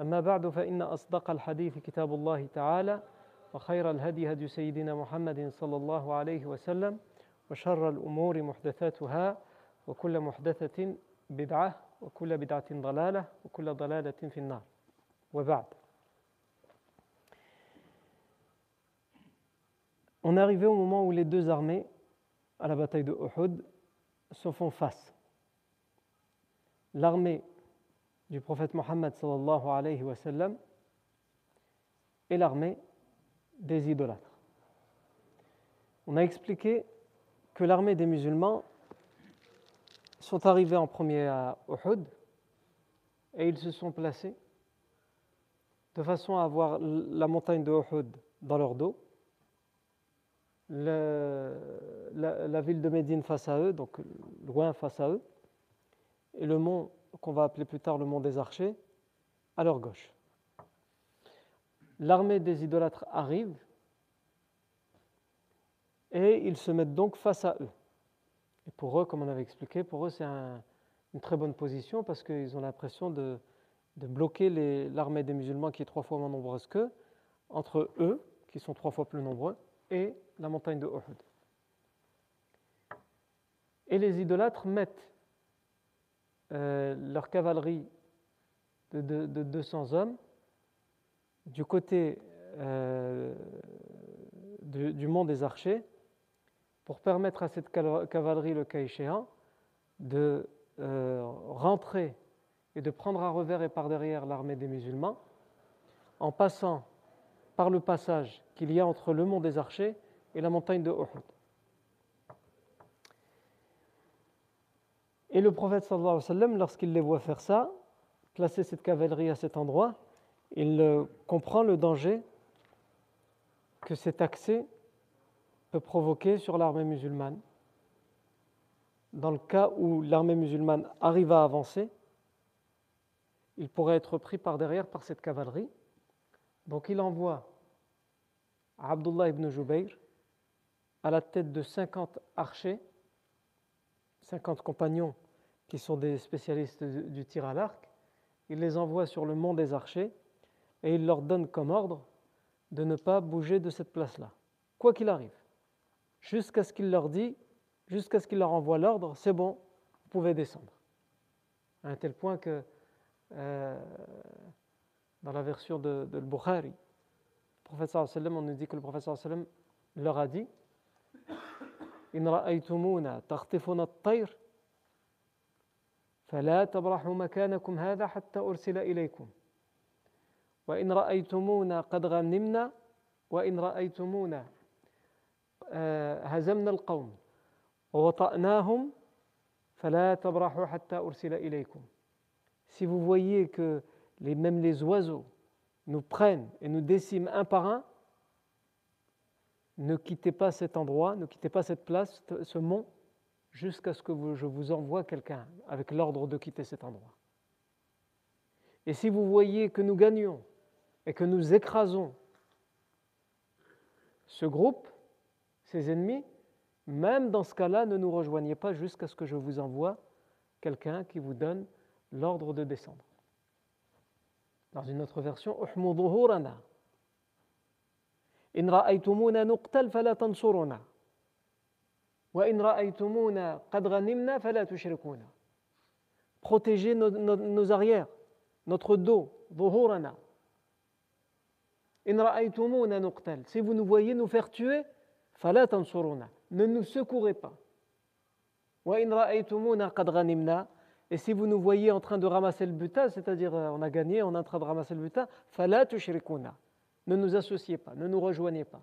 أما بعد فإن أصدق الحديث كتاب الله تعالى وخير الهدي هدي سيدنا محمد صلى الله عليه وسلم وشر الأمور محدثاتها وكل محدثة بدعة وكل بدعة ضلالة وكل ضلالة في النار وبعد On est arrivé au moment où les deux armées à la bataille de Uhud se font face. L'armée du prophète Mohammed sallallahu alayhi wa et l'armée des idolâtres. On a expliqué que l'armée des musulmans sont arrivés en premier à Uhud et ils se sont placés de façon à avoir la montagne de Uhud dans leur dos, la, la, ville de Médine face à eux, donc loin face à eux, et le mont qu'on va appeler plus tard le mont des archers, à leur gauche. L'armée des idolâtres arrive et ils se mettent donc face à eux. Et pour eux, comme on avait expliqué, pour eux c'est une très bonne position parce qu'ils ont l'impression de, bloquer l'armée des musulmans qui est trois fois moins nombreuse qu'eux, entre eux, qui sont trois fois plus nombreux, et la montagne de Uhud. Et les idolâtres mettent euh, leur cavalerie de, de, 200 hommes du côté euh, du, mont des archers pour permettre à cette cavalerie, le cas échéant, de euh, rentrer et de prendre à revers et par derrière l'armée des musulmans en passant par le passage qu'il y a entre le mont des archers et la montagne de Uhud. Et le prophète sallallahu alayhi wa sallam, lorsqu'il les voit faire ça, placer cette cavalerie à cet endroit, il comprend le danger que cet accès peut provoquer sur l'armée musulmane. Dans le cas où l'armée musulmane arrive à avancer, il pourrait être pris par derrière par cette cavalerie. Donc il envoie Abdullah ibn Jubayr à la tête de 50 archers 50 compagnons qui sont des spécialistes du tir à l'arc, il les envoie sur le mont des archers et il leur donne comme ordre de ne pas bouger de cette place-là, quoi qu'il arrive, jusqu'à ce qu'il leur dit, jusqu'à ce qu'il leur envoie l'ordre, c'est bon, vous pouvez descendre. À un tel point que euh, dans la version de, de Bukhari, le prophète on nous dit que le prophète leur a dit إن رأيتمونا تخطفنا الطير فلا تبرحوا مكانكم هذا حتى أرسل إليكم. وإن رأيتمونا قد غنمنا وإن رأيتمونا هزمنا القوم ووطأناهم فلا تبرحوا حتى أرسل إليكم. Si vous voyez que les, même les oiseaux nous prennent et nous déciment un par un, ne quittez pas cet endroit, ne quittez pas cette place, ce mont, jusqu'à ce que je vous envoie quelqu'un avec l'ordre de quitter cet endroit. Et si vous voyez que nous gagnons et que nous écrasons ce groupe, ces ennemis, même dans ce cas-là, ne nous rejoignez pas jusqu'à ce que je vous envoie quelqu'un qui vous donne l'ordre de descendre. Dans une autre version, إن رأيتمونا نقتل فلا تنصرنا وإن رأيتمونا قد غنمنا فلا تشركونا Protégez nos, nos, nos arrières, notre dos, ظهورنا. Si vous nous voyez nous faire tuer, ne nous secourez pas. Et si vous nous voyez en train de ramasser le butin, c'est-à-dire euh, on a gagné, on est en train de ramasser le butin, ne nous associez pas, ne nous rejoignez pas.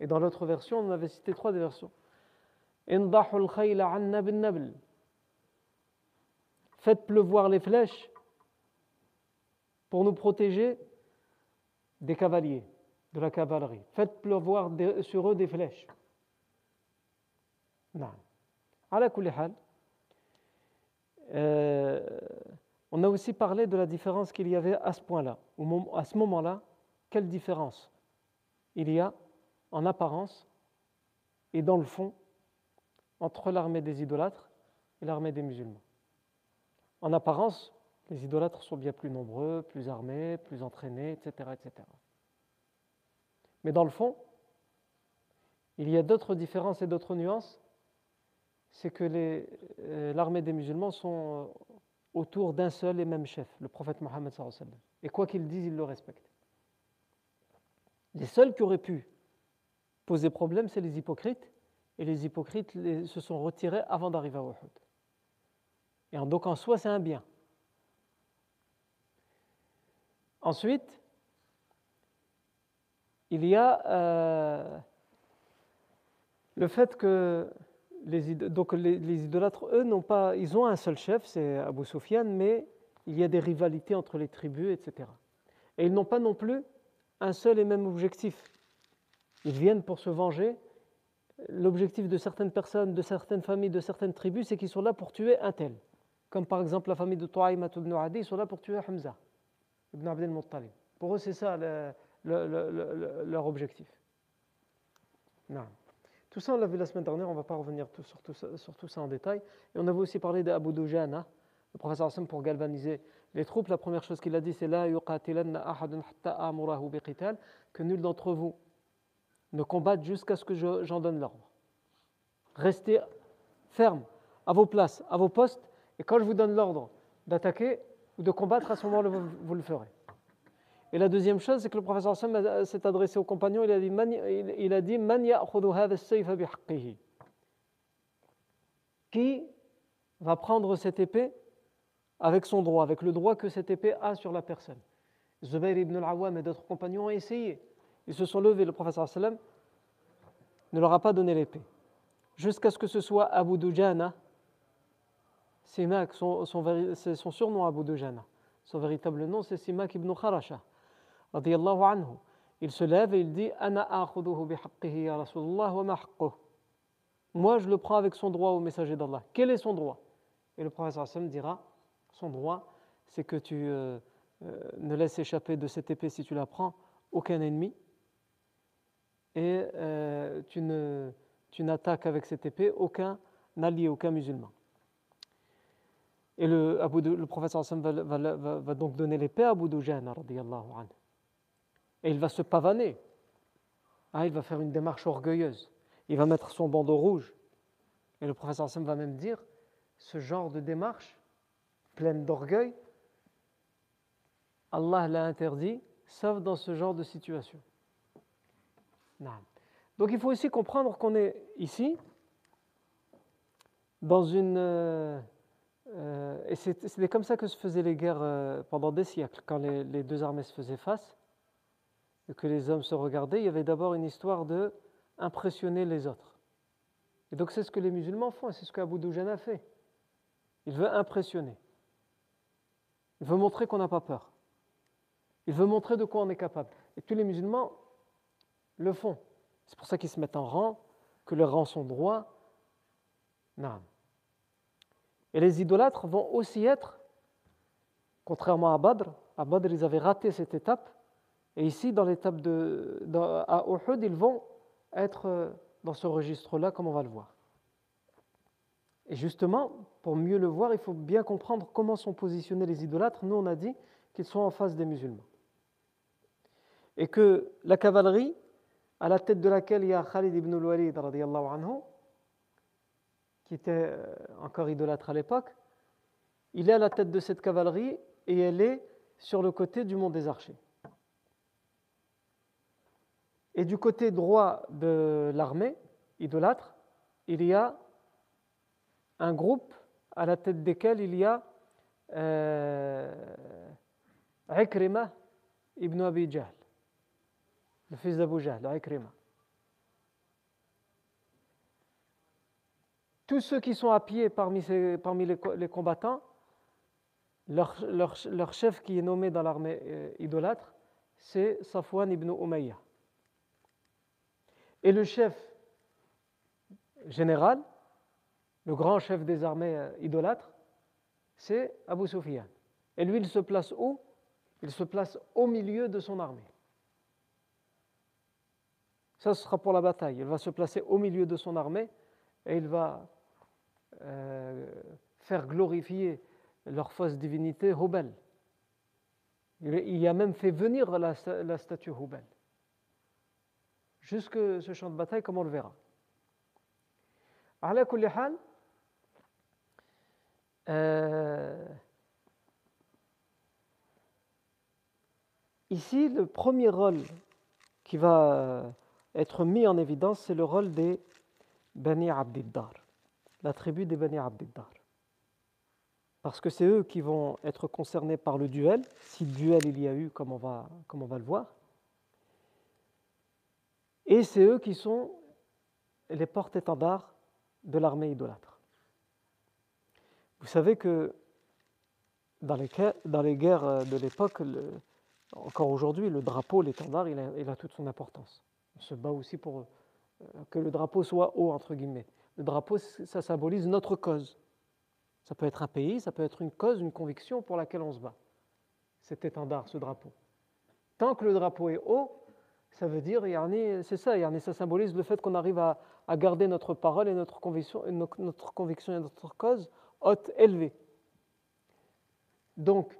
Et dans l'autre version, on avait cité trois des versions. Faites pleuvoir les flèches pour nous protéger des cavaliers, de la cavalerie. Faites pleuvoir sur eux des flèches. Non. Euh, on a aussi parlé de la différence qu'il y avait à ce point-là. À ce moment-là, quelle différence il y a en apparence et dans le fond entre l'armée des idolâtres et l'armée des musulmans? En apparence, les idolâtres sont bien plus nombreux, plus armés, plus entraînés, etc. etc. Mais dans le fond, il y a d'autres différences et d'autres nuances. C'est que euh, l'armée des musulmans sont euh, autour d'un seul et même chef, le prophète Mohammed. Et quoi qu'il dise, ils le respectent. Les seuls qui auraient pu poser problème, c'est les hypocrites. Et les hypocrites se sont retirés avant d'arriver à Uhud. Et donc en soi, c'est un bien. Ensuite, il y a euh, le fait que donc les, idolâtres, eux, n'ont pas, ils ont un seul chef, c'est Abu Sufyan, mais il y a des rivalités entre les tribus, etc. Et ils n'ont pas non plus un seul et même objectif. Ils viennent pour se venger. L'objectif de certaines personnes, de certaines familles, de certaines tribus, c'est qu'ils sont là pour tuer un tel. Comme par exemple la famille de Tu'aymat ibn Adi, ils sont là pour tuer Hamza ibn Abdel Muttalib. Pour eux, c'est ça leur objectif. Non. Tout ça, on l'a vu la semaine dernière, on ne va pas revenir sur, tout ça, en détail. Et on avait aussi parlé d'Abu Dujana, le professeur Hassan, pour galvaniser les troupes. La première chose qu'il a dit, c'est La que nul d'entre vous ne combatte jusqu'à ce que j'en donne l'ordre. Restez ferme à vos places, à vos postes, et quand je vous donne l'ordre d'attaquer ou de combattre, à ce moment-là, vous le ferez. Et la deuxième chose, c'est que le professeur Sam s'est adressé aux compagnons, il a dit il a dit Qui va prendre cette épée avec son droit, avec le droit que cette épée a sur la personne? Zubayr ibn al-Awwam et d'autres compagnons ont essayé. Ils se sont levés, le professeur sallam ne leur a pas donné l'épée. Jusqu'à ce que ce soit Abu Dujana, Simak, son, son, son surnom Abu Dujana. Son véritable nom, c'est Simak ibn Kharasha anhu. Il se lève et il dit Ana ya Moi, je le prends avec son droit au messager d'Allah. Quel est son droit? Et le sallam dira Son droit, c'est que tu euh, euh, ne laisses échapper de cette épée, si tu la prends, aucun ennemi. Et euh, tu, n'attaques avec cette épée aucun allié, aucun musulman. Et le, Abu le sallam va, va, va, va, donc donner l'épée à Abu Dujana, anhu et il va se pavaner. Ah, il va faire une démarche orgueilleuse. Il va mettre son bandeau rouge. Et le professeur Sam va même dire ce genre de démarche pleine d'orgueil, Allah l'a interdit, sauf dans ce genre de situation. Donc il faut aussi comprendre qu'on est ici dans une. Euh, euh, et c'était comme ça que se faisaient les guerres euh, pendant des siècles, quand les deux armées se faisaient face que les hommes se regardaient, il y avait d'abord une histoire de impressionner les autres. Et donc c'est ce que les musulmans font, c'est ce qu'Abu Doujan a fait. Il veut impressionner. Il veut montrer qu'on n'a pas peur. Il veut montrer de quoi on est capable. Et tous les musulmans le font. C'est pour ça qu'ils se mettent en rang, que leurs rangs sont droits. Non. Et les idolâtres vont aussi être, contrairement à Badr, à Badr ils avaient raté cette étape, et ici, dans l'étape de, à Uhud, ils vont être euh, dans ce registre-là, comme on va le voir. Et justement, pour mieux le voir, il faut bien comprendre comment sont positionnés les idolâtres. Nous, on a dit qu'ils sont en face des musulmans. Et que la cavalerie, à la tête de laquelle il y a Khalid ibn al-Walid, anhu, qui était euh, encore idolâtre à l'époque, il est à la tête de cette cavalerie et elle est sur le côté du mont des Archers. Et du côté droit de l'armée idolâtre, il y a un groupe à la tête desquels il y a euh, ibn Abi le fils d'Abu Jahl, Ikrima. Tous ceux qui sont à pied parmi, les, combattants, leur, leur, chef qui est nommé dans l'armée euh, idolâtre, c'est Safwan ibn Umayyah. Et le chef général, le grand chef des armées euh, idolâtres, c'est Abu Sufyan. Et lui, il se place où? Il se place au milieu de son armée. Ça, ce sera pour la bataille. Il va se placer au milieu de son armée et il va euh, faire glorifier leur fausse divinité Hubal. Il a même fait venir la, statue Hubal. Jusque ce champ de bataille, comme on le verra. Euh, ici, le premier rôle qui va être mis en évidence, c'est le rôle des Bani Abdiddar, la tribu des Bani Abdiddar. Parce que c'est eux qui vont être concernés par le duel, si duel il y a eu, comme comme on va le voir. Et c'est eux qui sont les porte-étendards de l'armée idolâtre. Vous savez que dans les, guerres de l'époque, encore aujourd'hui, le drapeau, l'étendard, il, il, a toute son importance. On se bat aussi pour euh, que le drapeau soit haut, entre guillemets. Le drapeau, ça symbolise notre cause. Ça peut être un pays, ça peut être une cause, une conviction pour laquelle on se bat. Cet étendard, ce drapeau. Tant que le drapeau est haut, ça veut dire, c'est ça, ça symbolise le fait qu'on arrive à, garder notre parole et notre conviction, et notre, conviction et notre cause haute, élevée. Donc,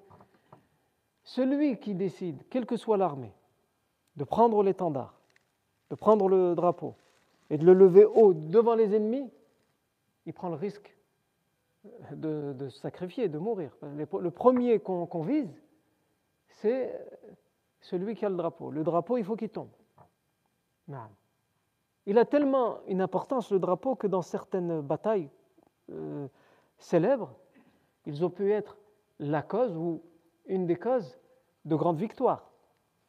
celui qui décide, quelle que soit l'armée, de prendre l'étendard, de prendre le drapeau et de le lever haut devant les ennemis, il prend le risque de, se sacrifier, de mourir. Le premier qu'on vise, c'est celui qui a le drapeau. Le drapeau, il faut qu'il tombe. Il a tellement une importance, le drapeau, que dans certaines batailles euh, célèbres, ils ont pu être la cause ou une des causes de grandes victoires.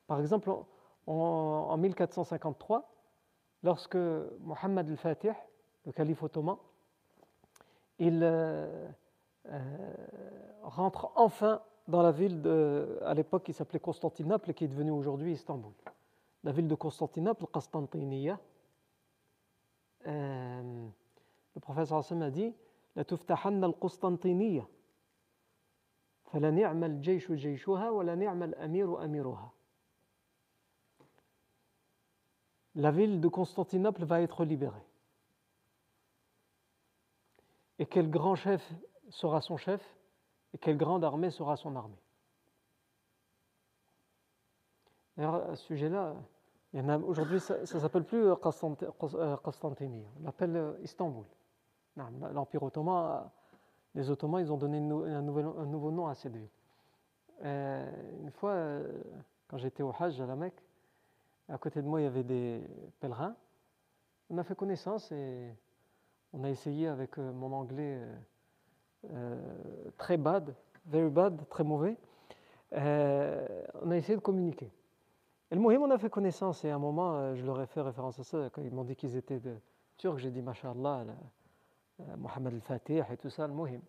Par exemple, en, 1453, lorsque Mohammed al-Fatih, le calife ottoman, il euh, euh, rentre enfin dans la ville de, à l'époque qui s'appelait Constantinople et qui est devenue aujourd'hui Istanbul. La ville de Constantinople, Constantinia, euh, le professeur Hassan a dit La tuftahanna al-Constantiniya, fala ni'ma al-jayshu jayshuha, wa la ni'ma amiru amiruha. La ville de Constantinople va être libérée. Et quel grand chef sera son chef? Et quelle grande armée sera son armée. D'ailleurs, à ce sujet-là, aujourd'hui, ça ne s'appelle plus Constantinople, on l'appelle euh, Istanbul. L'Empire ottoman, les Ottomans, ils ont donné un, nouveau nom à cette ville. Euh, une fois, euh, quand j'étais au Hajj à la Mecque, à côté de moi, il y avait des pèlerins. On a fait connaissance et on a essayé avec mon anglais euh, très bad, very bad, très mauvais, euh, on a essayé de communiquer. Et le Mohim, on a fait connaissance et à un moment, euh, je leur ai fait référence à ça, quand ils m'ont dit qu'ils étaient de Turcs, j'ai dit Masha'Allah, Mohamed al-Fatih et tout ça, le Mohim.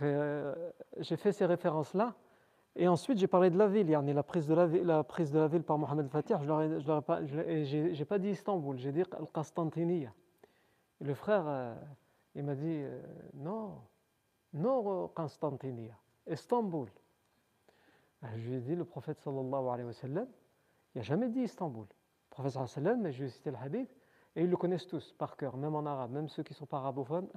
J'ai fait, ces références-là. Et ensuite, j'ai parlé de la ville, la prise de la, ville, prise de la ville par Mohamed al-Fatih. Je n'ai pas, dit Istanbul, j'ai dit Al-Qastantiniya. Le frère, il m'a dit euh, non, non Constantinia, Istanbul. Ben, je lui ai dit le prophète sallallahu alayhi wa sallam, il n'a jamais dit Istanbul. Le prophète sallallahu alayhi wa sallam, je lui ai cité le hadith, et ils le connaissent tous par cœur, même en arabe, même ceux qui ne sont pas arabophones,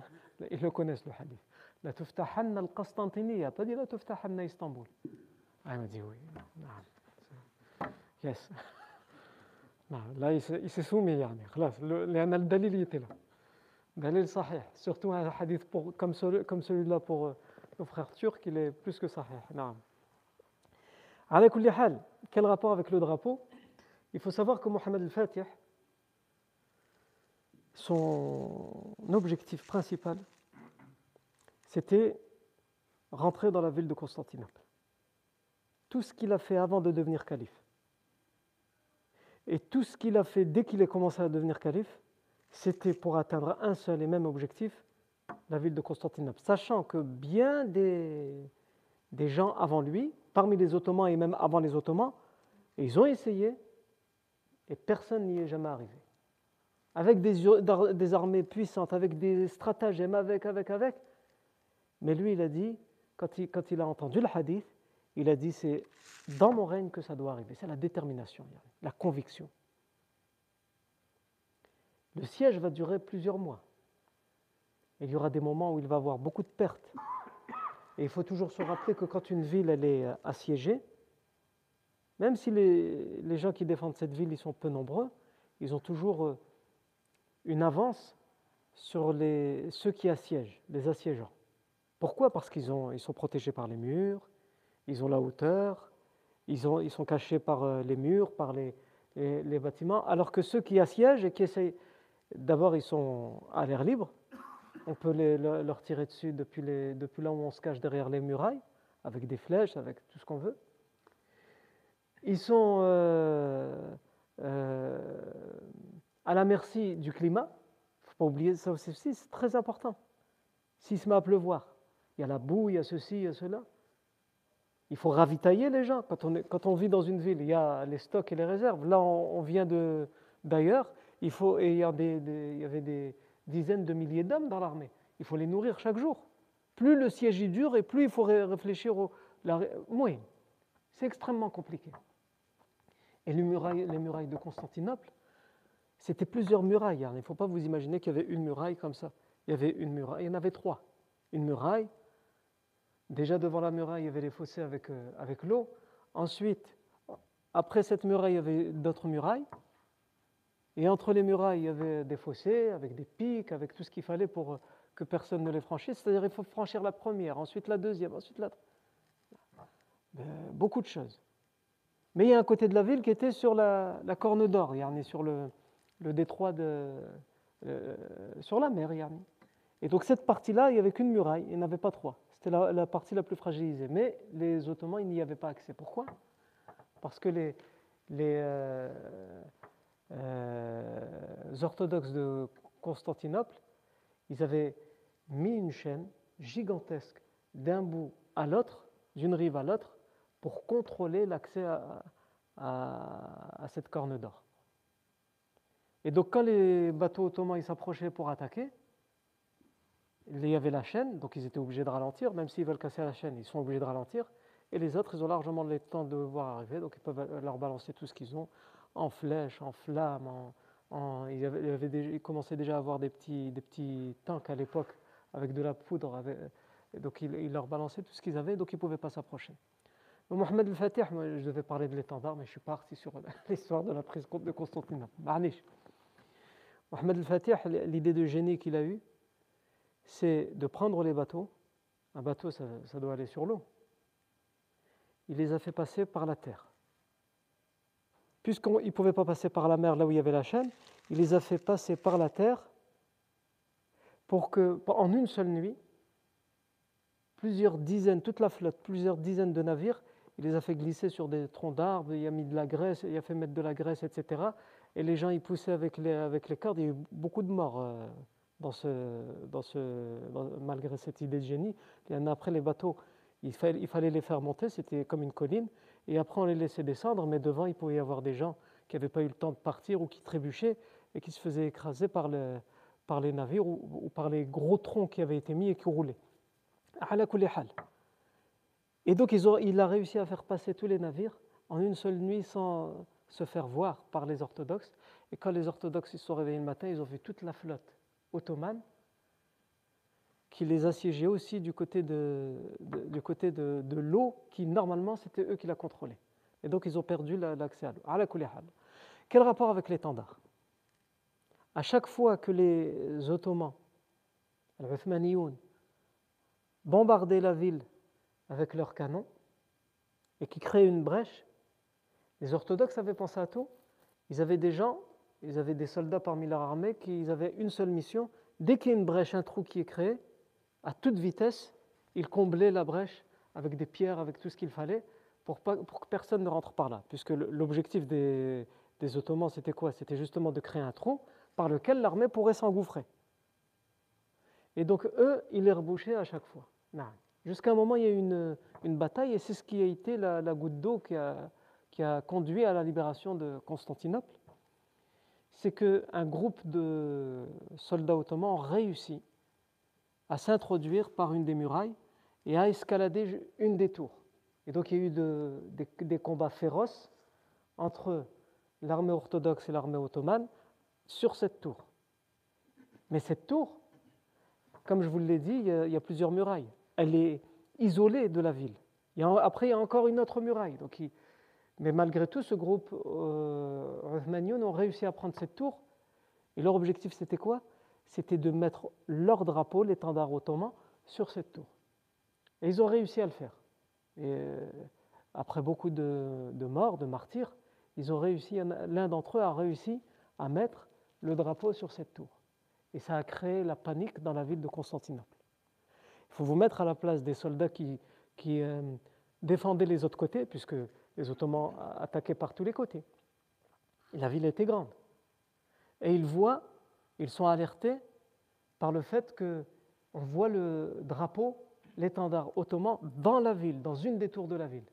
ils le connaissent le hadith. La tuftahanna al-Qastantiniya, pas dit la tuftahanna Istanbul. Ah, il m'a dit oui. Yes. là, il s'est soumis, يعني. خلاص لأن الدليل était là. Dalil sahih, surtout un hadith pour, comme, celui, comme celui-là pour euh, nos frères turcs, il est plus que sahih. Non. Quel rapport avec le drapeau? Il faut savoir que Mohamed al-Fatih, son objectif principal, c'était rentrer dans la ville de Constantinople. Tout ce qu'il a fait avant de devenir calife, et tout ce qu'il a fait dès qu'il a commencé à devenir calife, c'était pour atteindre un seul et même objectif, la ville de Constantinople. Sachant que bien des, gens avant lui, parmi les Ottomans et même avant les Ottomans, ils ont essayé et personne n'y est jamais arrivé. Avec des, armées puissantes, avec des stratagèmes, avec, avec, avec. Mais lui, il a dit, quand il a entendu le hadith, il a dit c'est dans mon règne que ça doit arriver. C'est la détermination, la conviction. Le siège va durer plusieurs mois. Il y aura des moments où il va avoir beaucoup de pertes. Et il faut toujours se rappeler que quand une ville est euh, assiégée, même si les, gens qui défendent cette ville ils sont peu nombreux, ils ont toujours euh, une avance sur ceux qui assiègent, les assiégeants. Pourquoi? Parce qu'ils ils sont protégés par les murs, ils ont la hauteur, ils, ont, ils sont cachés par euh, les murs, par les, les, bâtiments, alors que ceux qui assiègent et qui essayent, d'abord ils sont à l'air libre, on peut les, leur tirer dessus depuis, là où on se cache derrière les murailles, avec des flèches, avec tout ce qu'on veut. Ils sont euh, euh, à la merci du climat. Il ne faut pas oublier ça aussi, c'est très important. S'il se met à pleuvoir, il y a la boue, il y a ceci, il y a cela. Il faut ravitailler les gens. Quand on, on vit dans une ville, il y a les stocks et les réserves. Là, on, vient d'ailleurs. Il, faut, y avait des dizaines de milliers d'hommes dans l'armée. Il faut les nourrir chaque jour. Plus le siège est dur et plus il faut réfléchir au. oui, c'est extrêmement compliqué. Et les murailles, les murailles de Constantinople, c'était plusieurs murailles. Hein. Il ne faut pas vous imaginer qu'il y avait une muraille comme ça. Il y avait une muraille, il y en avait trois. Une muraille, Déjà devant la muraille, il y avait les fossés avec, euh, avec l'eau. Ensuite, après cette muraille, il y avait d'autres murailles. Et entre les murailles, il y avait des fossés avec des pics, avec tout ce qu'il fallait pour euh, que personne ne les franchisse. C'est-à-dire il faut franchir la première, ensuite la deuxième, ensuite la euh, Beaucoup de choses. Mais il y a un côté de la ville qui était sur la, Corne d'Or, sur le, détroit de. sur la mer, Et donc cette partie-là, il n'y avait qu'une muraille, il n'y en avait pas trois. C'était la, partie la plus fragilisée. Mais les Ottomans, ils n'y avaient pas accès. Pourquoi? Parce que les, les euh, euh, orthodoxes de Constantinople, ils avaient mis une chaîne gigantesque d'un bout à l'autre, d'une rive à l'autre, pour contrôler l'accès à, à, cette corne d'or. Et donc quand les bateaux ottomans s'approchaient pour attaquer, il y avait la chaîne, donc ils étaient obligés de ralentir, même s'ils veulent casser la chaîne, ils sont obligés de ralentir. Et les autres, ils ont largement le temps de voir arriver, donc ils peuvent leur balancer tout ce qu'ils ont en flèches, en flammes. En, ils, avaient, commençaient déjà à avoir des petits, des petits tanks à l'époque avec de la poudre. donc ils, leur balançaient tout ce qu'ils avaient, donc ils ne pouvaient pas s'approcher. Mohamed al-Fatih, je devais parler de l'étendard, mais je suis parti sur l'histoire de la prise de Constantinople. Mohamed al-Fatih, l'idée de génie qu'il a eue, c'est de prendre les bateaux. Un bateau, ça, doit aller sur l'eau. Il les a fait passer par la terre. Puisqu'il ne pouvait pas passer par la mer là où il y avait la chaîne, il les a fait passer par la terre pour que, en une seule nuit, plusieurs dizaines, toute la flotte, plusieurs dizaines de navires, il les a fait glisser sur des troncs d'arbres, il a mis de la graisse, il a fait mettre de la graisse, etc. Et les gens, ils poussaient avec les, cordes, il y a eu beaucoup de morts. Euh, malgré cette idée de génie. après, les bateaux, il fallait les faire monter, c'était comme une colline, et après on les laissait descendre, mais devant, il pouvait y avoir des gens qui n'avaient pas eu le temps de partir ou qui trébuchaient et qui se faisaient écraser par, le, par les navires ou, par les gros troncs qui avaient été mis et qui roulaient. Et donc ils ont, il a réussi à faire passer tous les navires en une seule nuit sans se faire voir par les orthodoxes. Et quand les orthodoxes se sont réveillés le matin, ils ont vu toute la flotte ottomane qui les assiégeait aussi du côté de, l'eau, qui normalement c'était eux qui la contrôlaient. Et donc ils ont perdu l'accès à l'eau. Quel rapport avec l'étendard À chaque fois que les Ottomans, les bombardaient la ville avec leurs canons, et qui crée une brèche, les orthodoxes avaient pensé à tout. Ils avaient des gens, ils avaient des soldats parmi leur armée qui avaient une seule mission. Dès qu'il y a une brèche, un trou qui est créé, à toute vitesse, ils comblaient la brèche avec des pierres, avec tout ce qu'il fallait, pour, que personne ne rentre par là. Puisque l'objectif des, Ottomans, c'était quoi? C'était justement de créer un trou par lequel l'armée pourrait s'engouffrer. Et donc, eux, ils les rebouchaient à chaque fois. Jusqu'à un moment, il y a eu une, bataille, et c'est ce qui a été la, goutte d'eau qui a, qui a conduit à la libération de Constantinople. C'est qu'un groupe de soldats ottomans réussit à s'introduire par une des murailles et à escalader une des tours. Et donc il y a eu de, des, combats féroces entre l'armée orthodoxe et l'armée ottomane sur cette tour. Mais cette tour, comme je vous l'ai dit, il y, a, plusieurs murailles. Elle est isolée de la ville. Après, il y a encore une autre muraille. Donc, mais malgré tout, ce groupe euh, ont réussi à prendre cette tour. Et leur objectif, c'était quoi? C'était de mettre leur drapeau, l'étendard ottoman, sur cette tour. Et ils ont réussi à le faire. Et euh, après beaucoup de, de morts, de martyrs, ils ont réussi, l'un d'entre eux a réussi à mettre le drapeau sur cette tour. Et ça a créé la panique dans la ville de Constantinople. Il faut vous mettre à la place des soldats qui, euh, défendaient les autres côtés, puisque les Ottomans attaquaient par tous les côtés. La ville était grande. Et ils voient, ils sont alertés par le fait qu'on voit le drapeau, l'étendard ottoman dans la ville, dans une des tours de la ville.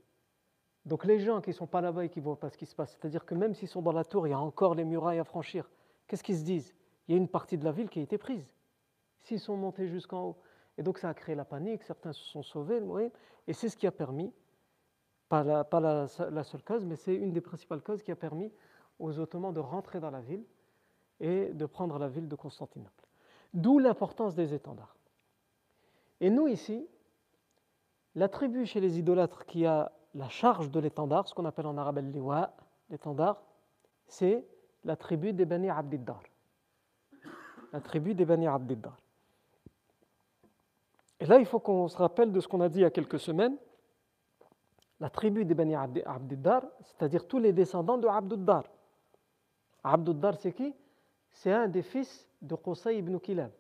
Donc les gens qui ne sont pas là-bas et qui ne voient pas ce qui se passe, c'est-à-dire que même s'ils sont dans la tour, il y a encore les murailles à franchir, qu'est-ce qu'ils se disent? Il y a une partie de la ville qui a été prise. S'ils sont montés jusqu'en haut. Et donc ça a créé la panique, certains se sont sauvés, et c'est ce qui a permis, pas, la, seule cause, mais c'est une des principales causes qui a permis aux Ottomans de rentrer dans la ville et de prendre la ville de Constantinople. D'où l'importance des étendards. Et nous ici, la tribu chez les idolâtres qui a la charge de l'étendard, ce qu'on appelle en arabe liwa, l'étendard, c'est la tribu des Bani Abdiddar. La tribu des Bani Abdiddar. Et là, il faut qu'on se rappelle de ce qu'on a dit il y a quelques semaines. La tribu des Bani Abdiddar, c'est-à-dire tous les descendants de Abduddar. Abduddar, c'est qui? C'est un des fils de Qusay ibn Kilab.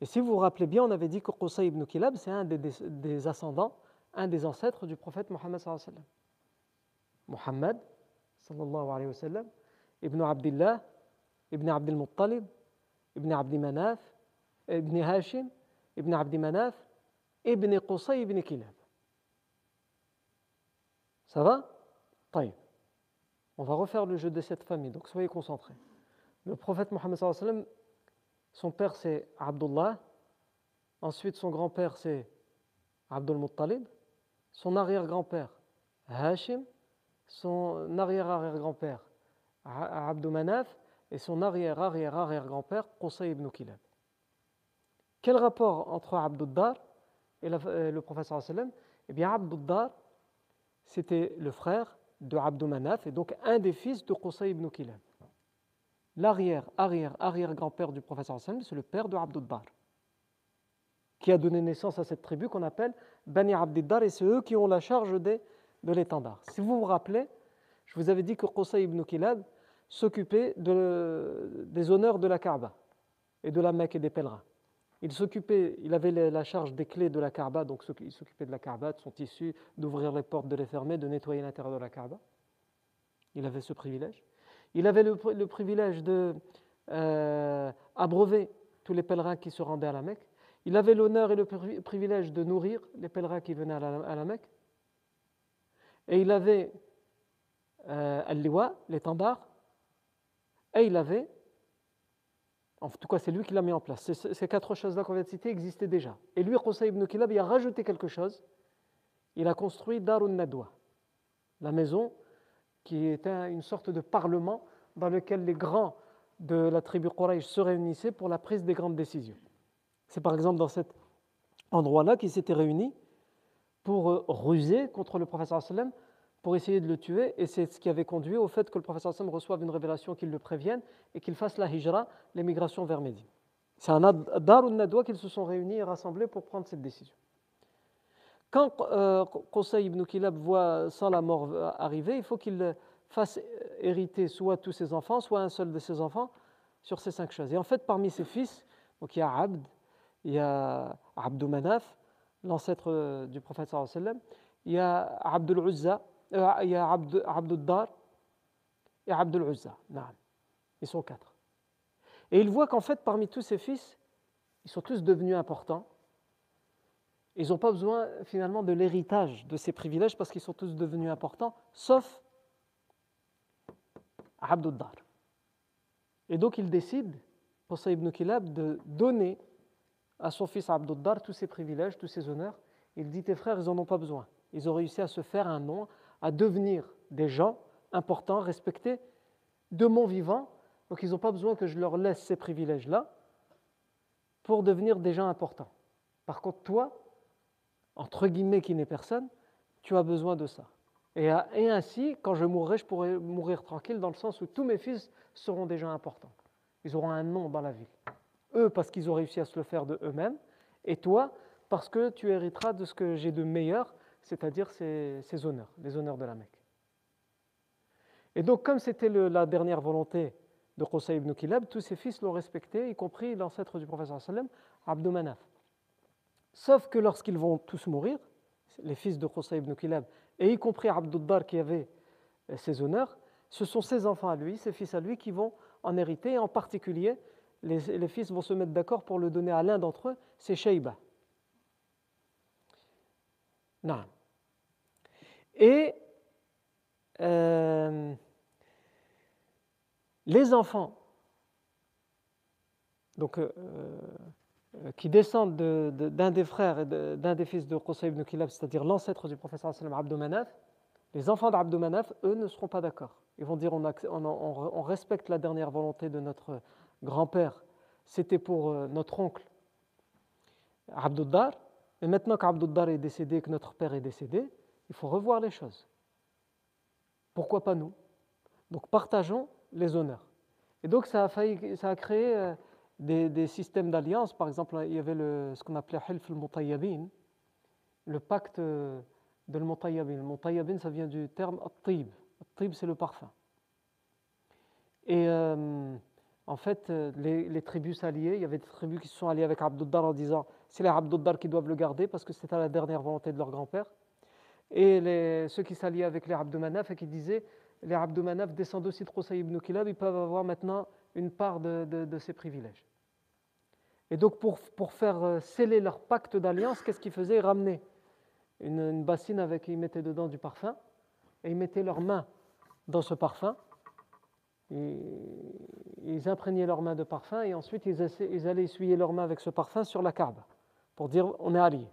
Et si vous vous rappelez bien, on avait dit que Qusay ibn Kilab, c'est un des, ascendants un des ancêtres du prophète Mohammed. Muhammad sallallahu alayhi wa sallam, ibn Abdullah, ibn Abdul Muttalib, ibn Abdi Manaf, ibn Hashim, ibn Abdi Manaf, ibn Qusay ibn Kilab. Ça va? Taïb. On va refaire le jeu de cette famille, donc soyez concentrés. Le prophète Mohammed sallam, son père c'est Abdullah, ensuite son grand-père c'est Abdul Muttalib, son arrière-grand-père Hashim, son arrière-arrière-grand-père Abdou Manaf. Et son arrière-arrière-arrière-grand-père Qusay ibn Kilab. Quel rapport entre Abduddar et le professeur sallam? Eh bien, Abduddar, c'était le frère de Abdou Manaf et donc un des fils de Qusay ibn Kilab. L'arrière-arrière-arrière-grand-père du professeur sallam, c'est le père de Abduddar qui a donné naissance à cette tribu qu'on appelle Bani Abdiddar, et c'est eux qui ont la charge des, de l'étendard. Si vous vous rappelez, je vous avais dit que Qusay ibn Kilab s'occupait de, des honneurs de la Kaaba et de la Mecque et des pèlerins. Il s'occupait, il avait la charge des clés de la Kaaba, donc il s'occupait de la Kaaba, de son tissu, d'ouvrir les portes, de les fermer, de nettoyer l'intérieur de la Kaaba. Il avait ce privilège. Il avait le, privilège de euh, abreuver tous les pèlerins qui se rendaient à la Mecque. Il avait l'honneur et le privilège de nourrir les pèlerins qui venaient à la, Mecque. Et il avait euh, Al-Liwa, l'étendard. Et il avait, en tout cas c'est lui qui l'a mis en place. Ces, quatre choses-là qu'on vient de citer existaient déjà. Et lui, Qusay ibn il a rajouté quelque chose. Il a construit Darun Nadwa, la maison qui était une sorte de parlement dans lequel les grands de la tribu Quraysh se réunissaient pour la prise des grandes décisions. C'est par exemple dans cet endroit-là qu'ils s'étaient réunis pour euh, ruser contre le professeur sallam, pour essayer de le tuer, et c'est ce qui avait conduit au fait que le professeur sallam reçoive une révélation qu'il le prévienne et qu'il fasse la hijra, l'émigration vers Médine. C'est un dar nadwa qu'ils se sont réunis et rassemblés pour prendre cette décision. Quand euh, Qusay ibn Kilab voit sans la mort arriver, il faut qu'il fasse hériter soit tous ses enfants, soit un seul de ses enfants sur ces cinq choses. Et en fait, parmi ses fils, donc il y a Abd, il y a Abdou Manaf, l'ancêtre du prophète sallallahu il y a Abdul Uzza, euh, il y a Abd, Abdul Dar et Abdul Uzza. Ils sont quatre. Et il voit qu'en fait, parmi tous ses fils, ils sont tous devenus importants. Ils n'ont pas besoin finalement de l'héritage de ces privilèges parce qu'ils sont tous devenus importants, sauf Abdul Dar. Et donc il décide, pour ibn Kilab, de donner à son fils Abdul Dar tous ses privilèges, tous ses honneurs. Il dit Tes frères, ils n'en ont pas besoin. Ils ont réussi à se faire un nom, à devenir des gens importants, respectés de mon vivant. Donc ils n'ont pas besoin que je leur laisse ces privilèges-là pour devenir des gens importants. Par contre, toi, entre guillemets qui n'est personne, tu as besoin de ça. Et, ainsi, quand je mourrai, je pourrai mourir tranquille dans le sens où tous mes fils seront gens importants. Ils auront un nom dans la ville. Eux, parce qu'ils ont réussi à se le faire de eux-mêmes, et toi, parce que tu hériteras de ce que j'ai de meilleur, c'est-à-dire ces, honneurs, les honneurs de la Mecque. Et donc, comme c'était la dernière volonté de Qusay ibn Kilab, tous ses fils l'ont respecté, y compris l'ancêtre du professeur sallam, Abdou Manaf. Sauf que lorsqu'ils vont tous mourir, les fils de Qusay ibn et y compris Abdouddar qui avait euh, ses honneurs, ce sont ses enfants à lui, ses fils à lui, qui vont en hériter, et en particulier, les, fils vont se mettre d'accord pour le donner à l'un d'entre eux, c'est Shayba. Non. Et euh, les enfants donc, euh, qui descendent d'un des frères et d'un des fils de Qusay ibn Kilab, c'est-à-dire l'ancêtre du professeur Abdou Manaf, les enfants d'Abdou Manaf, eux, ne seront pas d'accord. Ils vont dire on, respecte la dernière volonté de notre grand-père, c'était pour notre oncle Abdouddar, mais maintenant qu'Abdouddar est décédé, que notre père est décédé, il faut revoir les choses. Pourquoi pas nous? Donc partageons les honneurs. Et donc ça a, failli, ça a créé euh, des, systèmes d'alliance. Par exemple, il y avait ce qu'on appelait Hilf al-Mutayyabin, le pacte de al-Mutayyabin. Al-Mutayyabin, ça vient du terme at-tib. At-tib, c'est le parfum. Et euh, en fait, euh, les, tribus s'alliaient. Il y avait des tribus qui se sont alliées avec Abduddar en disant c'est les Abduddar qui doivent le garder parce que c'était la dernière volonté de leur grand-père. Et ceux qui s'alliaient avec les Abdoumanaf et qui disaient les Abdoumanaf descendent aussi de Qusay ibn Kilab, ils peuvent avoir maintenant une part de, ces privilèges. Et donc, pour, pour, faire euh, sceller leur pacte d'alliance, qu'est-ce qu'ils faisaient? Ils ramenaient une, bassine avec, ils mettaient dedans du parfum et ils mettaient leurs mains dans ce parfum ils imprégnaient leurs mains de parfum et ensuite ils, allaient essuyer leurs mains avec ce parfum sur la carbe pour dire on est alliés.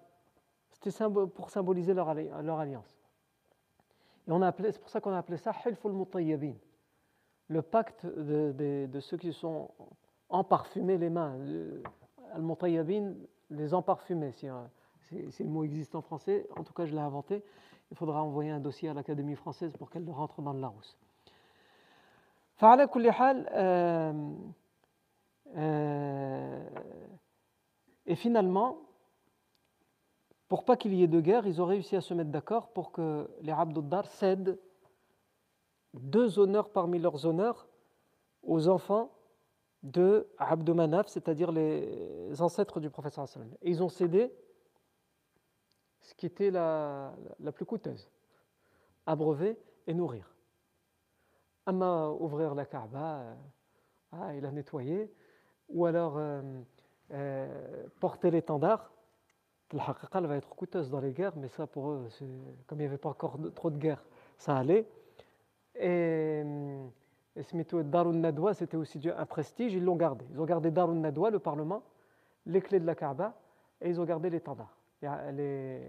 C'était pour symboliser leur, alliance. Et c'est pour ça qu'on a appelé ça Hilful Mutayyabin, le pacte de, ceux qui sont emparfumés les mains. Al-Mutayyabin, les emparfumés, si, si, le mot existe en français, en tout cas je l'ai inventé. Il faudra envoyer un dossier à l'Académie française pour qu'elle rentre dans le Larousse. فعلى كل حال et finalement pour pas qu'il y ait de guerre ils ont réussi à se mettre d'accord pour que les Abduddar cèdent deux honneurs parmi leurs honneurs aux enfants de Abdou Manaf, c'est-à-dire les ancêtres du prophète Et ils ont cédé ce qui était la, la plus coûteuse, abreuver et nourrir. Ama ouvrir la Kaaba, euh, ah, il a nettoyé, ou alors euh, euh, porter l'étendard. La elle va être coûteuse dans les guerres, mais ça pour eux, comme il n'y avait pas encore trop de guerres, ça allait. Et, et Darun Nadwa, c'était aussi un prestige, ils l'ont gardé. Ils ont gardé Darun Nadwa, le Parlement, les clés de la Kaaba, et ils ont gardé l'étendard, les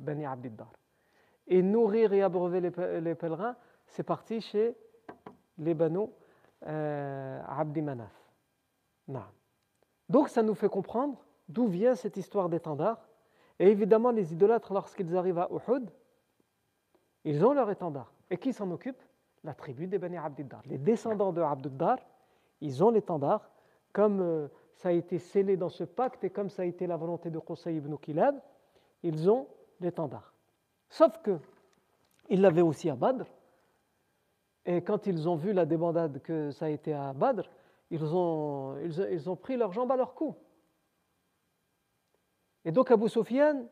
Bani Abdiddar. Et nourrir et abreuver les pèlerins, c'est parti chez les Banu euh, Abdi Manaf. Donc ça nous fait comprendre d'où vient cette histoire d'étendard. Et évidemment, les idolâtres, lorsqu'ils arrivent à Uhud, ils ont leur étendard. Et qui s'en occupe? La tribu des Bani Abdiddar. Les descendants de Abdiddar, ils ont l'étendard, comme euh, ça a été scellé dans ce pacte et comme ça a été la volonté de Qusay ibn Kilab, ils ont l'étendard. Sauf que ils l'avaient aussi à Badr. Et quand ils ont vu la débandade que ça a été à Badr, ils ont, ils, ont pris leurs jambes à leur cou. Et donc Abu Sufyan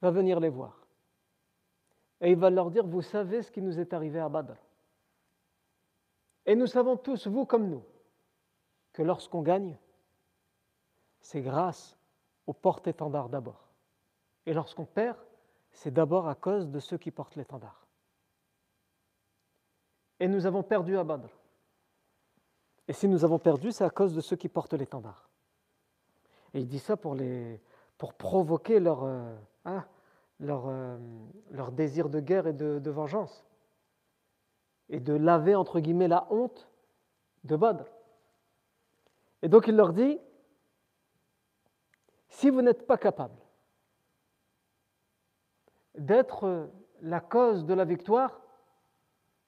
va venir les voir. Et il va leur dire, vous savez ce qui nous est arrivé à Badr. Et nous savons tous, vous comme nous, que lorsqu'on gagne, c'est grâce aux porte-étendards d'abord. Et lorsqu'on perd, c'est d'abord à cause de ceux qui portent l'étendard. Et nous avons perdu à Badr. Et si nous avons perdu, c'est à cause de ceux qui portent l'étendard. Et il dit ça pour, les, pour provoquer leur, euh, hein, leur, euh, leur, désir de guerre et de, de, vengeance. Et de laver, entre guillemets, la honte de Badr. Et donc il leur dit, si vous n'êtes pas capable d'être la cause de la victoire,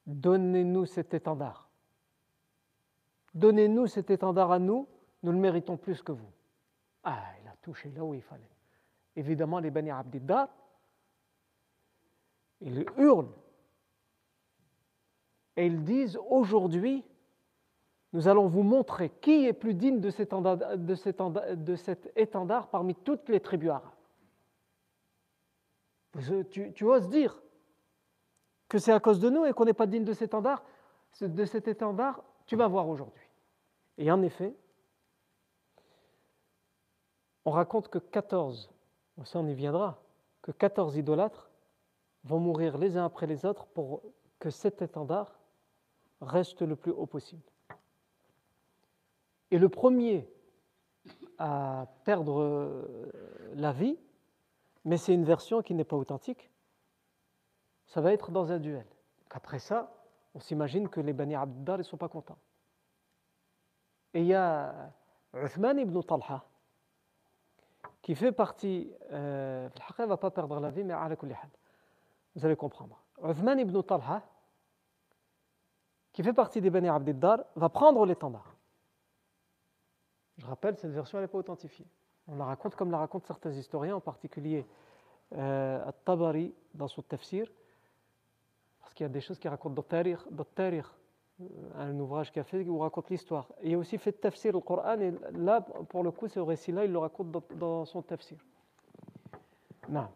donnez-nous cet étendard. Donnez-nous cet étendard à nous, nous le méritons plus que vous. Ah, il a touché là où il fallait. Évidemment, les Bani Abdiddar, ils hurlent et ils disent aujourd'hui, nous allons vous montrer qui est plus digne de cet, étendard, parmi toutes les tribus arabes. Tu, tu oses dire que c'est à cause de nous et qu'on n'est pas digne de cet étendard, de cet étendard, tu vas voir aujourd'hui. Et en effet, on raconte que 14, ça on y viendra, que 14 idolâtres vont mourir les uns après les autres pour que cet étendard reste le plus haut possible. Et le premier à perdre euh, la vie, mais c'est une version qui n'est pas authentique, ça va être dans un duel. Après ça, on s'imagine que les Bani Abdar ne sont pas contents. Et il y a Uthman ibn Talha, qui fait partie, euh, va pas perdre la vie, mais à la vous allez comprendre. Uthman ibn Talha, qui fait partie des Bani Abdiddar, va prendre l'étendard. Je rappelle, cette version n'est pas authentifiée. On la raconte comme la racontent certains historiens, en particulier euh, At-Tabari dans son tafsir, parce qu'il y a des choses qui racontent dans Tariq, euh, un ouvrage qu'il a fait où raconte l'histoire. Il a aussi fait tafsir le Coran, et là, pour le coup, ce récit-là, il le raconte dans, son tafsir. Non.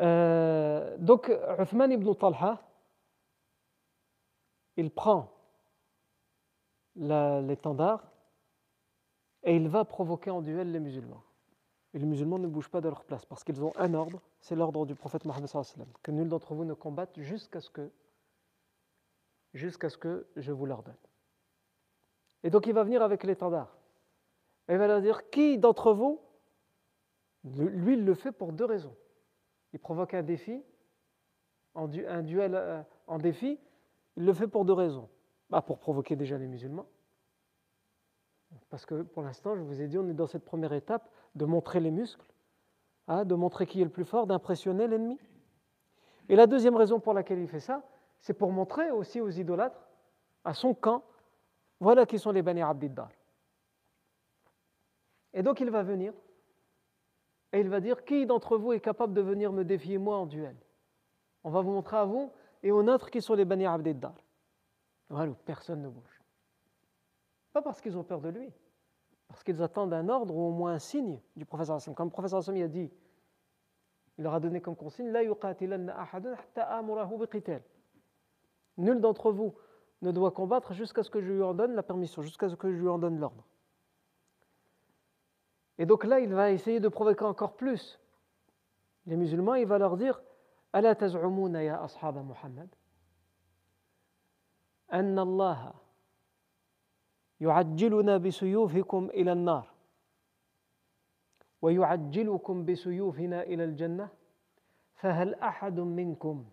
Euh, donc, Uthman ibn Talha, il prend l'étendard et il va provoquer en duel les musulmans. Et les musulmans ne bougent pas de leur place parce qu'ils ont un ordre, c'est l'ordre du prophète Mohammed que nul d'entre vous ne combatte jusqu'à ce que jusqu'à ce que je vous l'ordonne. Et donc il va venir avec l'étendard. Et il va leur dire qui d'entre vous lui il le fait pour deux raisons. Il provoque un défi, un duel euh, en défi, il le fait pour deux raisons. Bah, pour provoquer déjà les musulmans, parce que pour l'instant, je vous ai dit, on est dans cette première étape de montrer les muscles, hein, de montrer qui est le plus fort, d'impressionner l'ennemi. Et la deuxième raison pour laquelle il fait ça, c'est pour montrer aussi aux idolâtres, à son camp, voilà qui sont les Bani Abdiddar. Et donc il va venir, et il va dire, qui d'entre vous est capable de venir me défier moi en duel? On va vous montrer à vous et aux nôtres qui sont les Bani Abdiddar. Voilà, personne ne bouge. Pas parce qu'ils ont peur de lui, parce qu'ils attendent un ordre ou au moins un signe du professeur Hassan. Comme le professeur a dit, il leur a donné comme consigne Nul d'entre vous ne doit combattre jusqu'à ce que je lui en donne la permission, jusqu'à ce que je lui en donne l'ordre. Et donc là, il va essayer de provoquer encore plus. Les musulmans. Il va leur dire ألا تزعمون يا أصحاب محمد أن الله يعجلنا بسيوفكم إلى النار ويعجلكم بسيوفنا إلى الجنة فهل أحد منكم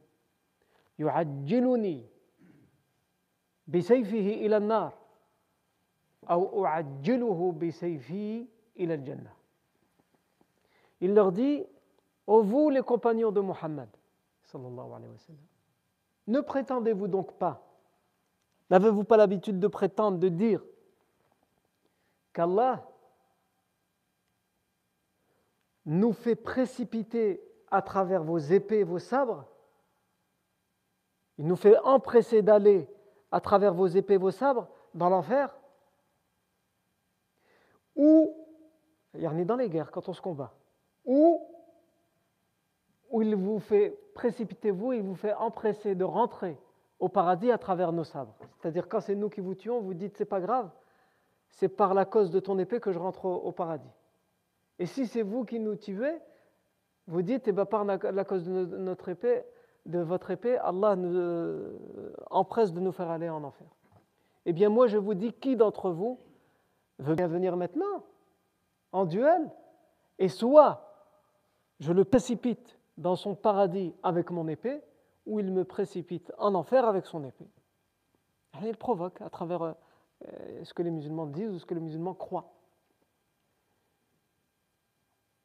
يعجلني بسيفه إلى النار أو أعجله بسيفي Il Il leur dit Ô vous, les compagnons de Mohammed, ne prétendez-vous donc pas, n'avez-vous pas l'habitude de prétendre, de dire qu'Allah nous fait précipiter à travers vos épées et vos sabres? Il nous fait empresser d'aller à travers vos épées et vos sabres dans l'enfer? Il y en a dans les guerres quand on se combat, ou, il vous fait précipiter vous, il vous fait empresser de rentrer au paradis à travers nos sabres. C'est-à-dire quand c'est nous qui vous tuons, vous dites c'est pas grave, c'est par la cause de ton épée que je rentre au, paradis. Et si c'est vous qui nous tuez, vous dites, eh ben, par la cause de notre épée, de votre épée, Allah nous euh, empresse de nous faire aller en enfer. Eh bien, moi, je vous dis, qui d'entre vous veut bien venir maintenant en duel, et soit je le précipite dans son paradis avec mon épée, ou il me précipite en enfer avec son épée. Et il provoque à travers euh, euh, ce que les musulmans disent ou ce que les musulmans croient.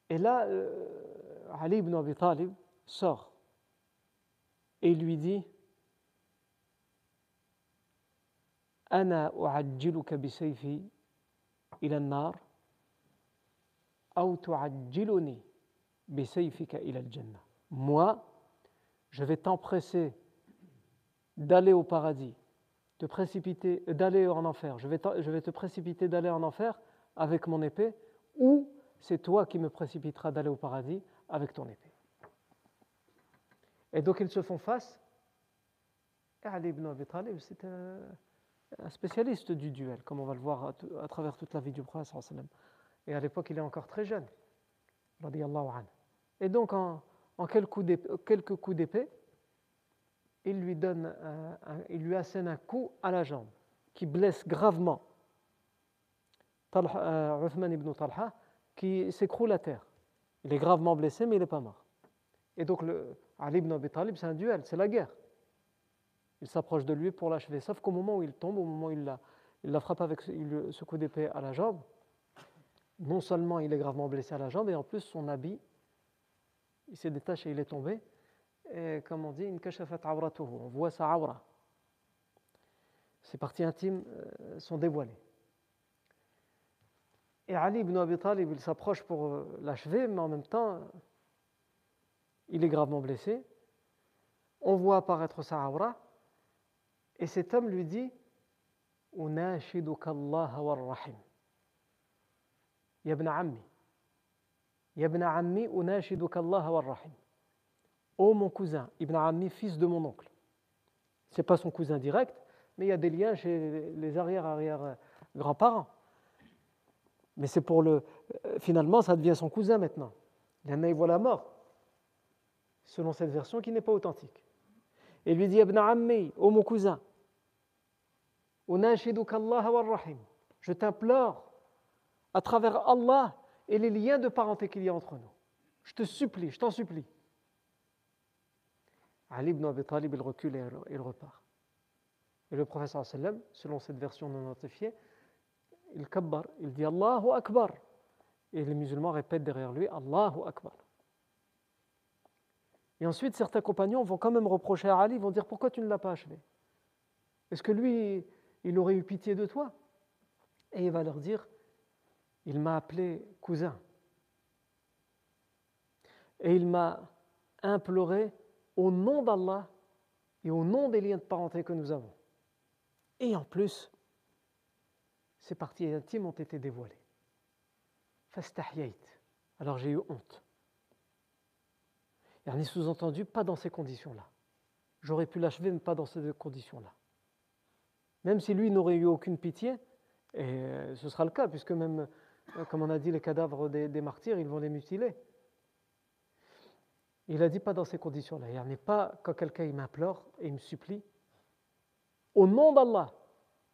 Et là, euh, Ali ibn Abi Talib sort et lui dit Ana bi sayfi nar moi, je vais t'empresser d'aller au paradis, te précipiter, d'aller en enfer. Je vais, te précipiter d'aller en enfer avec mon épée, ou c'est toi qui me précipiteras d'aller au paradis avec ton épée. Et donc ils se font face. Et Ali ibn Abi c'est un, spécialiste du duel, comme on va le voir à, travers toute la vie du prophète. Et à l'époque, il est encore très jeune. Et donc, en, quelques coups d'épée, il lui donne, il lui assène un coup à la jambe qui blesse gravement Talha, Uthman ibn Talha, qui s'écroule à terre. Il est gravement blessé, mais il n'est pas mort. Et donc, le, Ali ibn Abi Talib, c'est un duel, c'est la guerre. Il s'approche de lui pour l'achever. Sauf qu'au moment où il tombe, au moment où il la frappe avec ce coup d'épée à la jambe, non seulement il est gravement blessé à la jambe, et en plus son habit, il s'est détaché, il est tombé. Et comme on dit, on voit sa aura. Ses parties intimes euh, sont dévoilées. Et Ali ibn Abi Talib, il s'approche pour euh, l'achever, mais en même temps, il est gravement blessé. On voit apparaître sa aura, et cet homme lui dit wa rahim. Yabna ammi, unashiduka Allah wa rahim. Oh mon cousin, Ibn Ammi, fils de mon oncle. Ce n'est pas son cousin direct, mais il y a des liens chez les arrière-arrière-grands-parents. Mais c'est pour le. Euh, finalement, ça devient son cousin maintenant. Il en a, il voit la mort selon cette version qui n'est pas authentique. Et lui dit Ibn Ammi, ô mon cousin, je t'implore à travers Allah et les liens de parenté qu'il y a entre nous. Je te supplie, je t'en supplie. Ali ibn Abi Talib, il recule et il repart. Et le professeur sallam, selon cette version non notifiée, il kabbar, il dit Allahu Akbar. Et les musulmans répètent derrière lui Allahu Akbar. Et ensuite, certains compagnons vont quand même reprocher à Ali, vont dire Pourquoi tu ne l'as pas achevé? Est-ce que lui, il aurait eu pitié de toi? Et il va leur dire Il m'a appelé cousin. Et il m'a imploré au nom d'Allah et au nom des liens de parenté que nous avons. Et en plus, ces parties intimes ont été dévoilées. Alors j'ai eu honte. Il y a sous-entendu, pas dans ces conditions-là. J'aurais pu l'achever, mais pas dans ces conditions-là. Même si lui n'aurait eu aucune pitié, et ce sera le cas, puisque même, comme on a dit, les cadavres des, martyrs, ils vont les mutiler. Il a dit pas dans ces conditions-là. Il a pas quand quelqu'un m'implore et il me supplie, au nom d'Allah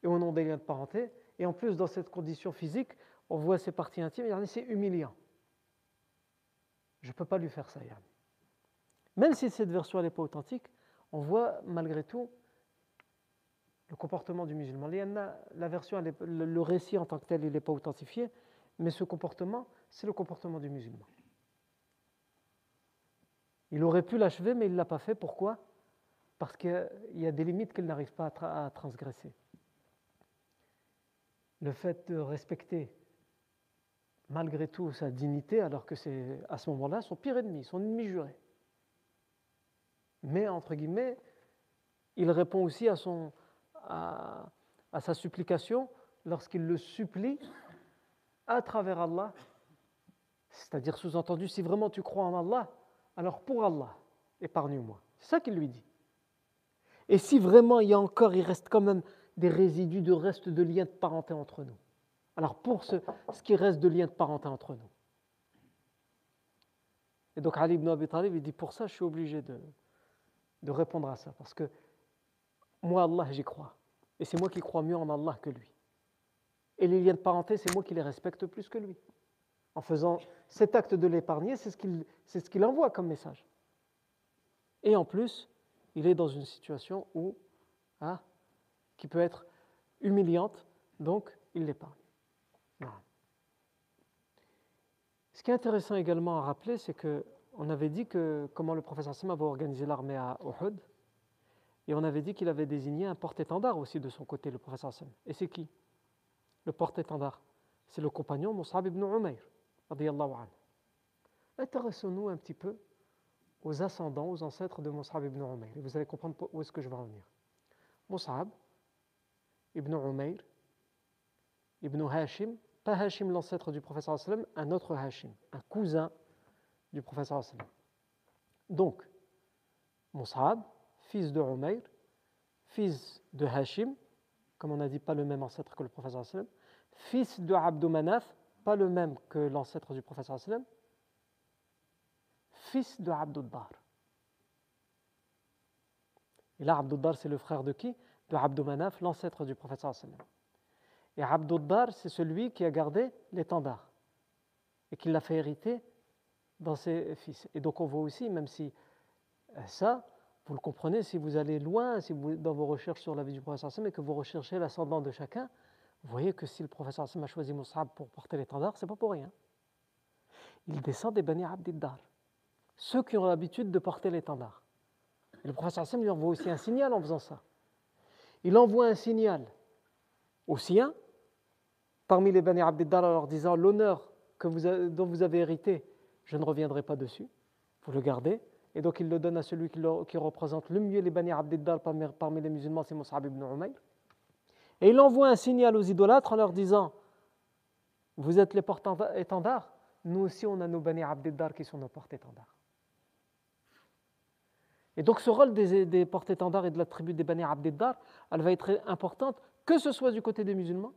et au nom des liens de parenté, et en plus dans cette condition physique, on voit ses parties intimes, c'est humiliant. Je ne peux pas lui faire ça, Yann. Même si cette version n'est pas authentique, on voit malgré tout le comportement du musulman. La version, le récit en tant que tel, il n'est pas authentifié, mais ce comportement, c'est le comportement du musulman. Il aurait pu l'achever, mais il ne l'a pas fait. Pourquoi? Parce qu'il y a des limites qu'il n'arrive pas à transgresser. Le fait de respecter malgré tout sa dignité, alors que c'est à ce moment-là son pire ennemi, son ennemi juré. Mais, entre guillemets, il répond aussi à, sa supplication lorsqu'il le supplie à travers Allah. C'est-à-dire, sous-entendu, si vraiment tu crois en Allah, alors pour Allah, épargne-moi. C'est ça qu'il lui dit. Et si vraiment il y a encore, il reste quand même des résidus de reste de liens de parenté entre nous. Alors pour ce, qui reste de liens de parenté entre nous. Et donc Ali ibn Abi Talib, il dit pour ça je suis obligé de répondre à ça. Parce que moi, Allah, j'y crois. Et c'est moi qui crois mieux en Allah que lui. Et les liens de parenté, c'est moi qui les respecte plus que lui. En faisant cet acte de l'épargner, c'est ce qu'il ce qu'il envoie comme message. Et en plus, il est dans une situation où, hein, qui peut être humiliante, donc il l'épargne. Ce qui est intéressant également à rappeler, c'est que on avait dit que comment le professeur Sim avait organisé l'armée à Uhud, et on avait dit qu'il avait désigné un porte-étendard aussi de son côté, le professeur Sim. Et c'est qui? Le porte-étendard. C'est le compagnon Mus'ab ibn Umayr, Intéressons-nous un petit peu aux ascendants, aux ancêtres de Mus'ab ibn Umayr. Vous allez comprendre où est-ce que je vais en venir. Mus'ab ibn Umayr, ibn Hashim, pas Hashim l'ancêtre du professeur un autre Hashim, un cousin du professeur Donc, Mus'ab, fils de Umayr, fils de Hashim, comme on a dit, pas le même ancêtre que le professeur fils de Abdou Manaf, pas le même que l'ancêtre du professeur fils de Abdouddar. Et là, Abdouddar, c'est le frère de qui? De Abdou Manaf, l'ancêtre du professeur Et Abdouddar, c'est celui qui a gardé l'étendard et qui l'a fait hériter dans ses fils. Et donc on voit aussi, même si euh, ça, vous le comprenez, si vous allez loin, si vous dans vos recherches sur la vie du professeur Hassan et que vous recherchez l'ascendant de chacun, vous voyez que si le professeur Hassan a choisi Moussab pour porter l'étendard, c'est pas pour rien. Il descend des Bani Abdiddar, ceux qui ont l'habitude de porter l'étendard. Et le professeur Hassan lui envoie aussi un signal en faisant ça. Il envoie un signal aux siens, parmi les Bani Abdiddar, en leur disant l'honneur dont vous avez hérité, je ne reviendrai pas dessus, vous le gardez. Et donc il le donne à celui qui, représente le mieux les Bani Abdiddar parmi, les musulmans, c'est Mus'ab ibn Umayr. Et il envoie un signal aux idolâtres en leur disant Vous êtes les porte-étendards, nous aussi on a nos Bani Abdiddar qui sont nos porte-étendards. Et donc ce rôle des, des porte-étendards et de la tribu des Bani Abdiddar, elle va être importante, que ce soit du côté des musulmans,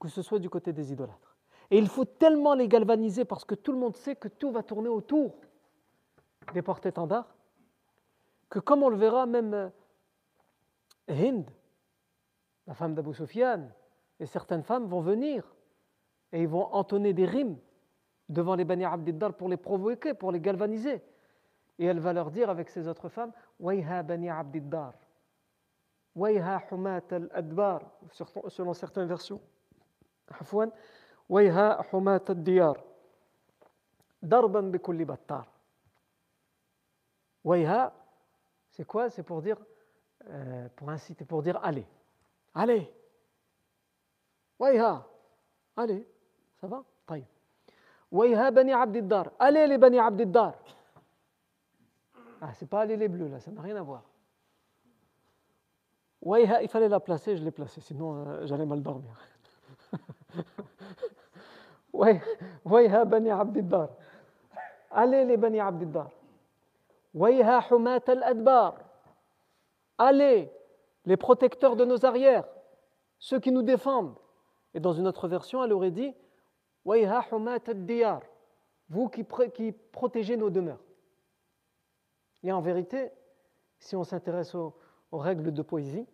que ce soit du côté des idolâtres. Et il faut tellement les galvaniser parce que tout le monde sait que tout va tourner autour des porte-étendards, que comme on le verra, même euh, Hind, la femme d'Abu Sufyan, et certaines femmes vont venir et ils vont entonner des rimes devant les Bani Abdiddar pour les provoquer, pour les galvaniser. Et elle va leur dire avec ses autres femmes Wayha Bani Abdiddar, Wayha Humat al-Adbar, selon certaines versions. Afwan, Wayha Humat al-Diyar, Darban bikulli battar. C'est quoi? C'est pour dire, euh, pour inciter, pour dire allez. Allez ويها allez ça va طيب ويها بني عبد الدار allez les بني عبد الدار ah c'est pas allez les bleus là ça n'a rien à voir ويها il fallait la placer je l'ai placée sinon euh, j'allais mal dormir ويها بني عبد الدار Allez les Bani Abdiddar. Wayha Humat al-Adbar. Allez, les protecteurs de nos arrières, ceux qui nous défendent. Et dans une autre version, elle aurait dit Wayha. Vous qui, protégez nos demeures. Et en vérité, si on s'intéresse aux, règles de poésie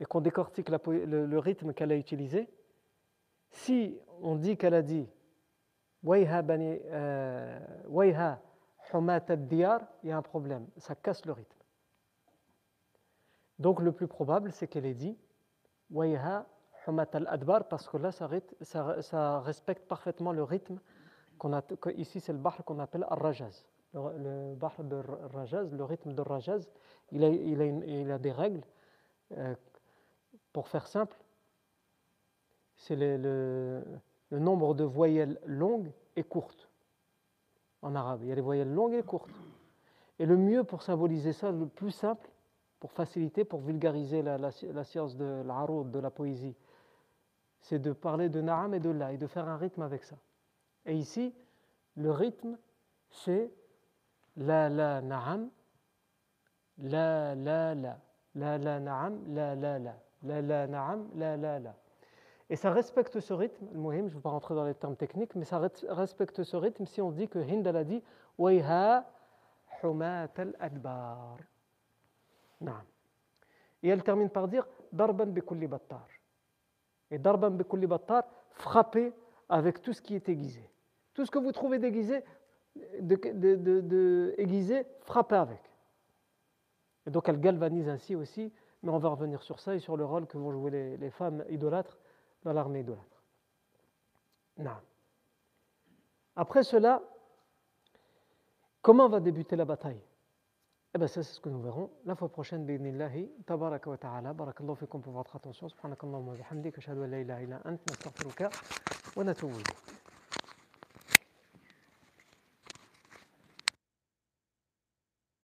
et qu'on décortique le rythme qu'elle a utilisé, si on dit qu'elle a dit Wayha euh, Humat diyar il y a un problème, ça casse le rythme. Donc le plus probable, c'est qu'elle ait dit Wayha Humat al-Adbar, parce que là, ça, respecte parfaitement le rythme qu'on a. Ici, c'est le bahr qu'on appelle Ar-Rajaz. Le, bahr de Rajaz, le rythme de Rajaz, il a, il a, des règles. Euh, pour faire simple, c'est le, le nombre de voyelles longues et courtes. En arabe, il y a les voyelles longues et courtes. Et le mieux pour symboliser ça, le plus simple, pour faciliter, pour vulgariser la, science de l'aroud, de la poésie, c'est de parler de na'am et de la, et de faire un rythme avec ça. Et ici, le rythme, c'est la la na'am, la la la, la la na'am, la la la, la la na'am, la la la. Et ça respecte ce rythme, je ne vais pas rentrer dans les termes techniques, mais ça respecte ce rythme si on dit que Hind a dit Wayha humat al-adbar. Et elle termine par dire Darban bikulli battar. Et Darban bikulli battar, frapper avec tout ce qui est aiguisé. Tout ce que vous trouvez déguisé, de, aiguisé, frappez avec. Et donc elle galvanise ainsi aussi, mais on va revenir sur ça et sur le rôle que vont jouer les, les femmes idolâtres dans l'armée idolâtre. Non. Après cela, comment va débuter la bataille? Eh bien, ça, c'est ce que nous verrons la fois prochaine. B'idnillahi, tabaraka wa ta'ala. Barakallahu fikum pour votre attention. Subhanakallahu wa bihamdik. Ashhadu an la ilaha illa ant. Nastaghfiruka wa natubu